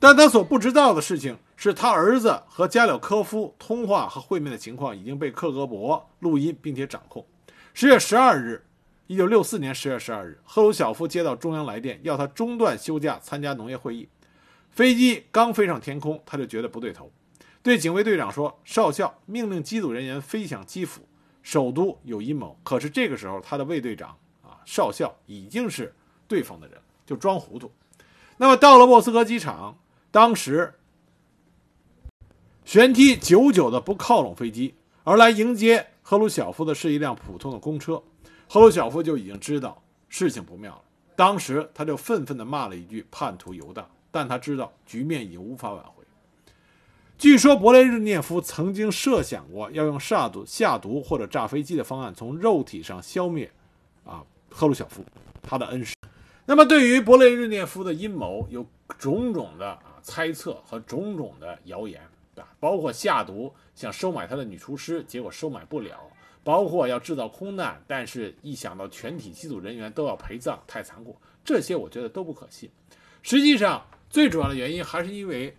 但他所不知道的事情是他儿子和加柳科夫通话和会面的情况已经被克格勃录音并且掌控。十月十二日。一九六四年十月十二日，赫鲁晓夫接到中央来电，要他中断休假参加农业会议。飞机刚飞上天空，他就觉得不对头，对警卫队长说：“少校，命令机组人员飞向基辅，首都有阴谋。”可是这个时候，他的卫队长，少校已经是对方的人，就装糊涂。那么到了莫斯科机场，当时舷梯久久的不靠拢飞机，而来迎接赫鲁晓夫的是一辆普通的公车。赫鲁晓夫就已经知道事情不妙了，当时他就愤愤地骂了一句“叛徒游荡”，但他知道局面已经无法挽回。据说勃列日涅夫曾经设想过要用下毒、下毒或者炸飞机的方案从肉体上消灭赫鲁晓夫，他的恩师。那么，对于勃列日涅夫的阴谋，有种种的啊猜测和种种的谣言啊，包括下毒想收买他的女厨师，结果收买不了。包括要制造空难，但是一想到全体机组人员都要陪葬，太残酷。这些我觉得都不可信。实际上，最主要的原因还是因为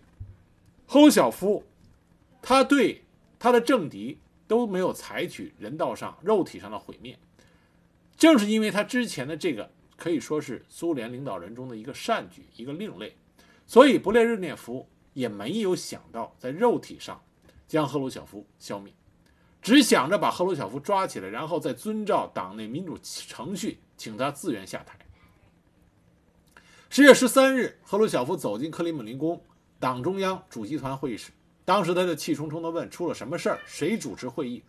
赫鲁晓夫，他对他的政敌都没有采取人道上、肉体上的毁灭。正是因为他之前的这个可以说是苏联领导人中的一个善举、一个另类，所以勃列日涅夫也没有想到在肉体上将赫鲁晓夫消灭。只想着把赫鲁晓夫抓起来，然后再遵照党内民主程序，请他自愿下台。十月十三日，赫鲁晓夫走进克里姆林宫党中央主席团会议室，当时他就气冲冲地问：“出了什么事儿？谁主持会议？”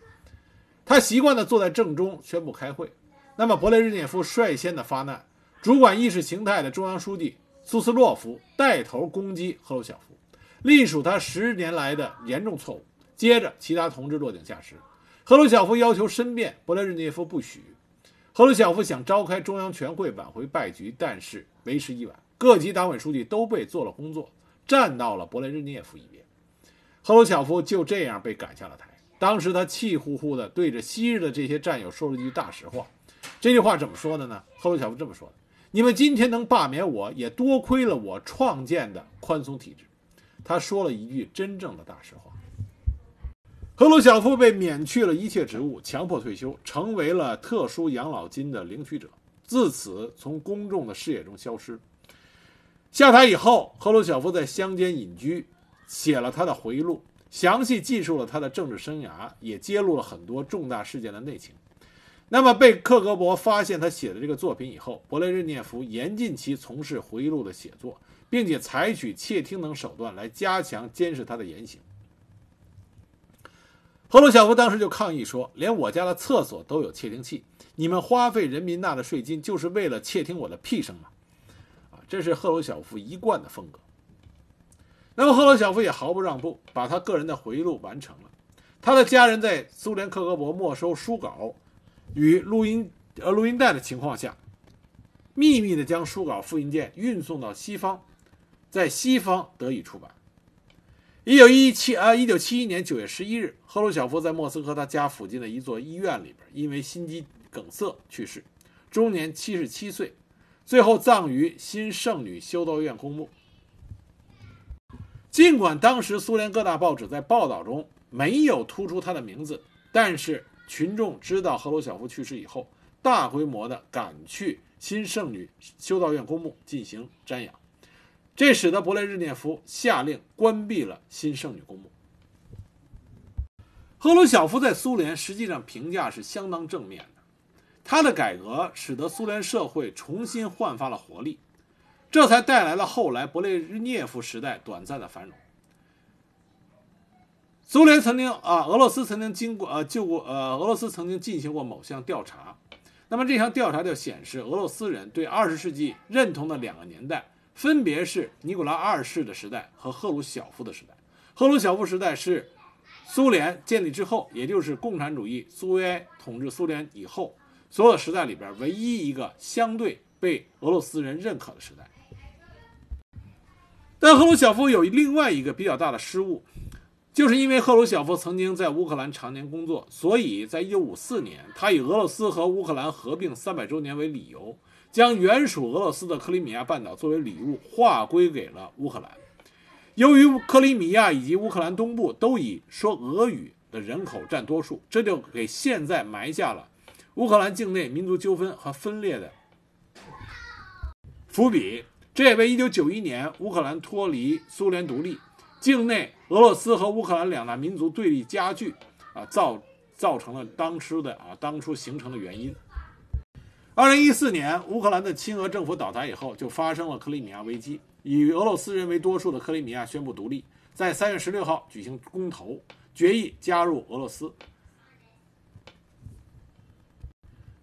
他习惯地坐在正中，宣布开会。那么，勃列日涅夫率先的发难，主管意识形态的中央书记苏斯洛夫带头攻击赫鲁晓夫，隶属他十年来的严重错误。接着，其他同志落井下石。赫鲁晓夫要求申辩，勃列日涅夫不许。赫鲁晓夫想召开中央全会挽回败局，但是为时已晚。各级党委书记都被做了工作，站到了勃列日涅夫一边。赫鲁晓夫就这样被赶下了台。当时他气呼呼地对着昔日的这些战友说了一句大实话。这句话怎么说的呢？赫鲁晓夫这么说的：“你们今天能罢免我，也多亏了我创建的宽松体制。”他说了一句真正的大实话。赫鲁晓夫被免去了一切职务，强迫退休，成为了特殊养老金的领取者，自此从公众的视野中消失。下台以后，赫鲁晓夫在乡间隐居，写了他的回忆录，详细记述了他的政治生涯，也揭露了很多重大事件的内情。那么，被克格勃发现他写的这个作品以后，勃列日涅夫严禁其从事回忆录的写作，并且采取窃听等手段来加强监视他的言行。赫鲁晓夫当时就抗议说：“连我家的厕所都有窃听器，你们花费人民纳的税金就是为了窃听我的屁声吗？”啊，这是赫鲁晓夫一贯的风格。那么赫鲁晓夫也毫不让步，把他个人的回忆录完成了。他的家人在苏联克格勃没收书稿与录音呃录音带的情况下，秘密的将书稿复印件运送到西方，在西方得以出版。一九一七啊，一九七一年九月十一日，赫鲁晓夫在莫斯科他家附近的一座医院里边，因为心肌梗塞去世，终年七十七岁，最后葬于新圣女修道院公墓。尽管当时苏联各大报纸在报道中没有突出他的名字，但是群众知道赫鲁晓夫去世以后，大规模的赶去新圣女修道院公墓进行瞻仰。这使得勃列日涅夫下令关闭了新圣女公墓。赫鲁晓夫在苏联实际上评价是相当正面的，他的改革使得苏联社会重新焕发了活力，这才带来了后来勃列日涅夫时代短暂的繁荣。苏联曾经啊，俄罗斯曾经经过呃，就过呃，俄罗斯曾经进行过某项调查，那么这项调查就显示，俄罗斯人对二十世纪认同的两个年代。分别是尼古拉二世的时代和赫鲁晓夫的时代。赫鲁晓夫时代是苏联建立之后，也就是共产主义苏维埃统治苏联以后所有时代里边唯一一个相对被俄罗斯人认可的时代。但赫鲁晓夫有另外一个比较大的失误，就是因为赫鲁晓夫曾经在乌克兰常年工作，所以在1954年，他以俄罗斯和乌克兰合并300周年为理由。将原属俄罗斯的克里米亚半岛作为礼物划归给了乌克兰。由于克里米亚以及乌克兰东部都以说俄语的人口占多数，这就给现在埋下了乌克兰境内民族纠纷和分裂的伏笔。这。也为1991年乌克兰脱离苏联独立，境内俄罗斯和乌克兰两大民族对立加剧啊，造造成了当初的啊当初形成的原因。2014年，乌克兰的亲俄政府倒台以后，就发生了克里米亚危机，以俄罗斯人为多数的克里米亚宣布独立，在3月16号举行公投，决议加入俄罗斯。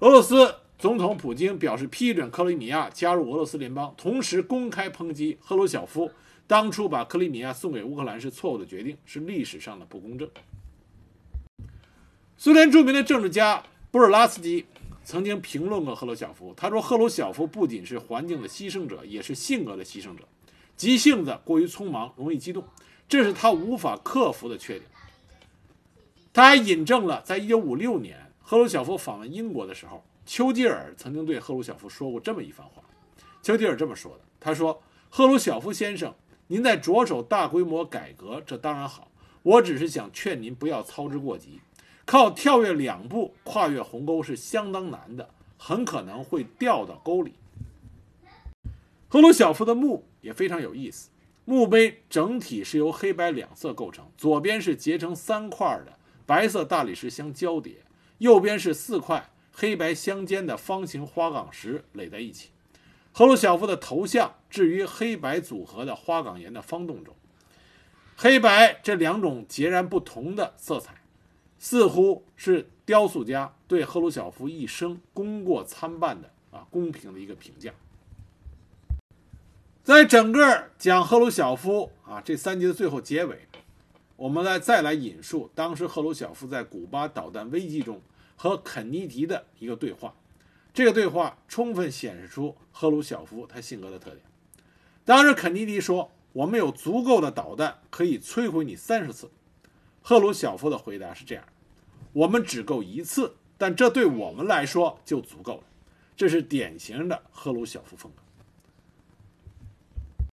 俄罗斯总统普京表示批准克里米亚加入俄罗斯联邦，同时公开抨击赫鲁晓夫当初把克里米亚送给乌克兰是错误的决定，是历史上的不公正。苏联著名的政治家布尔拉斯基曾经评论过赫鲁晓夫，他说：“赫鲁晓夫不仅是环境的牺牲者，也是性格的牺牲者，急性子、过于匆忙、容易激动，这是他无法克服的缺点。”他还引证了在1956年。赫鲁晓夫访问英国的时候，丘吉尔曾经对赫鲁晓夫说过这么一番话。丘吉尔这么说的：“他说，赫鲁晓夫先生，您在着手大规模改革，这当然好。我只是想劝您不要操之过急。靠跳跃两步跨越鸿沟是相当难的，很可能会掉到沟里。”赫鲁晓夫的墓也非常有意思，墓碑整体是由黑白两色构成，左边是结成三块的白色大理石相交叠。右边是四块黑白相间的方形花岗石垒在一起，赫鲁晓夫的头像置于黑白组合的花岗岩的方洞中。黑白这两种截然不同的色彩，似乎是雕塑家对赫鲁晓夫一生功过参半的啊公平的一个评价。在整个讲赫鲁晓夫啊这三集的最后结尾。我们来再来引述当时赫鲁晓夫在古巴导弹危机中和肯尼迪的一个对话，这个对话充分显示出赫鲁晓夫他性格的特点。当时肯尼迪说：“我们有足够的导弹可以摧毁你三十次。”赫鲁晓夫的回答是这样：“我们只够一次，但这对我们来说就足够了。”这是典型的赫鲁晓夫风格。